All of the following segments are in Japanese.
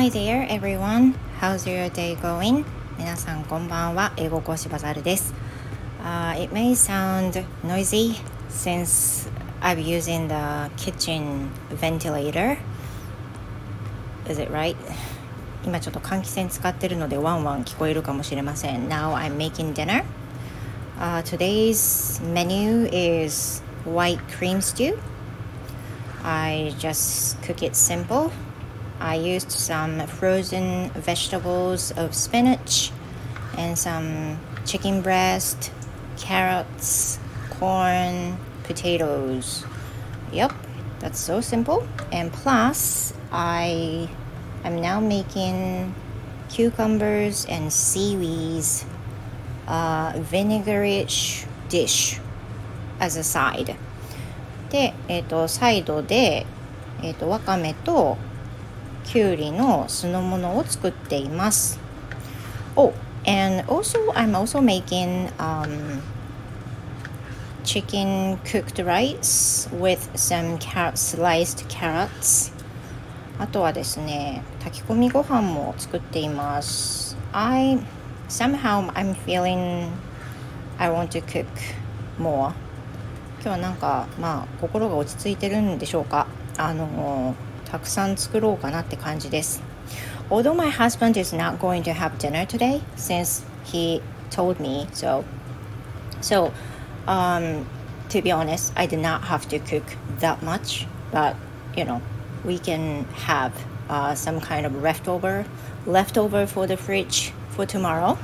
Hi there everyone. How's your day going? 皆さんこんばんは。英語講師バザールです。Uh, it may sound noisy since I'm using the kitchen ventilator. Is it right? 今ちょっと換気扇使ってるのでワンワン聞こえるかもしれません。Now I'm making dinner. Uh, today's menu is white cream stew. I just cook it simple. I used some frozen vegetables of spinach and some chicken breast, carrots, corn, potatoes. Yep, that's so simple. And plus, I am now making cucumbers and seaweeds uh, vinegarish dish as a side. で、えーと、サイドで、えーと、わかめと きゅうりの酢の物を作っています。Oh, and also I'm also making um, chicken cooked rice with some carrot, sliced carrots. あとはですね、炊き込みご飯も作っています。I somehow I'm feeling I want to cook more. 今日はなんかまあ心が落ち着いてるんでしょうかあのたくさん作ろうかなって感じです Although my husband is not going to have dinner today since he told me so so um to be honest I did not have to cook that much but you know we can have uh, some kind of leftover leftover for the fridge for tomorrow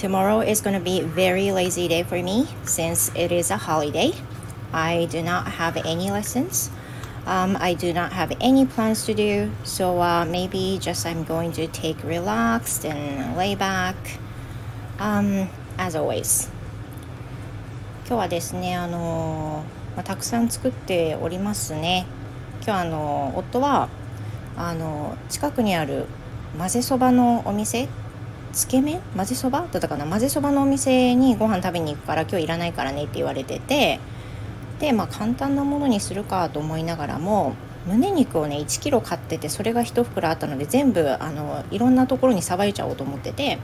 Tomorrow is going to be a very lazy day for me since it is a holiday. I do not have any lessons. Um, I do not have any plans to do, so uh, maybe just I'm going to take relaxed and lay back, um, as always. 今日はですね、あのまあ、たくさん作っておりますね。今日あの夫はあの近くにある混ぜそばのお店。つけ麺？混ぜそば？だったかな？混ぜそばのお店にご飯食べに行くから今日いらないからねって言われてて。でまあ簡単なものにするかと思いながらも胸肉をね1 k g 買っててそれが1袋あったので全部あのいろんなところにさばいちゃおうと思ってて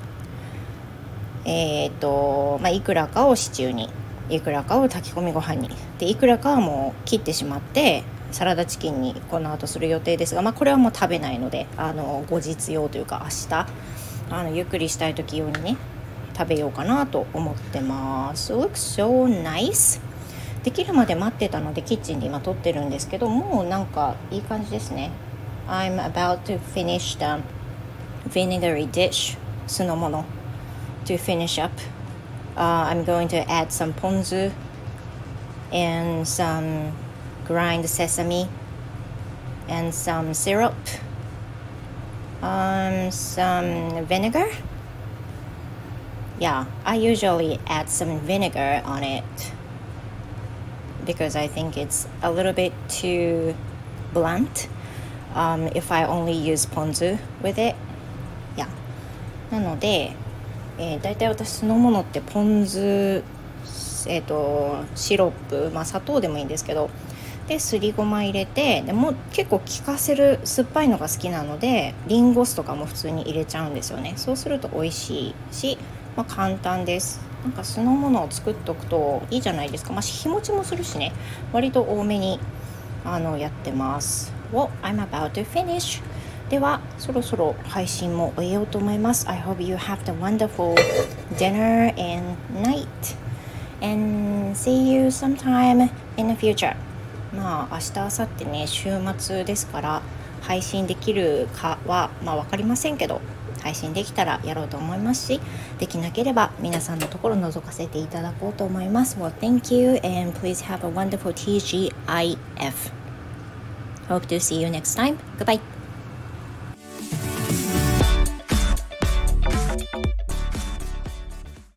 えっ、とまあいくらかをシチューにいくらかを炊き込みご飯にでいくらかはもう切ってしまってサラダチキンにこの後する予定ですが、まあ、これはもう食べないのであの後日用というか明日あのゆっくりしたい時用にね食べようかなと思ってます。Looks so nice できるまで待ってたのでキッチンで今撮ってるんですけどもうなんかいい感じですね I'm about to finish the vinegary dish 酢の物 to finish up、uh, I'm going to add some ponzu and some grind sesame and some syrup um, some vinegar. Yeah, I usually add some vinegar on it Because I think it's a little bit too blunt um, if I only use ponzu with it. Yeah. なので、えー、大体私酢の物ってポン酢、えーとシロップ、まあ、砂糖でもいいんですけどですりごま入れてでも結構効かせる酸っぱいのが好きなのでリンゴ酢とかも普通に入れちゃうんですよねそうすると美味しいし、まあ、簡単ですなんか酢の物を作っとくといいじゃないですか。まあ日持ちもするしね。割と多めにあのやってます。Well, I'm about to finish. ではそろそろ配信も終えようと思います。I hope you have the wonderful dinner and night. And see you sometime in the future. まあ明日明後日ね週末ですから配信できるかはまあ分かりませんけど。配信できたらやろうと思いますしできなければ皆さんのところ覗かせていただこうと思います Well thank you and please have a wonderful TGIF Hope to see you next time. Goodbye.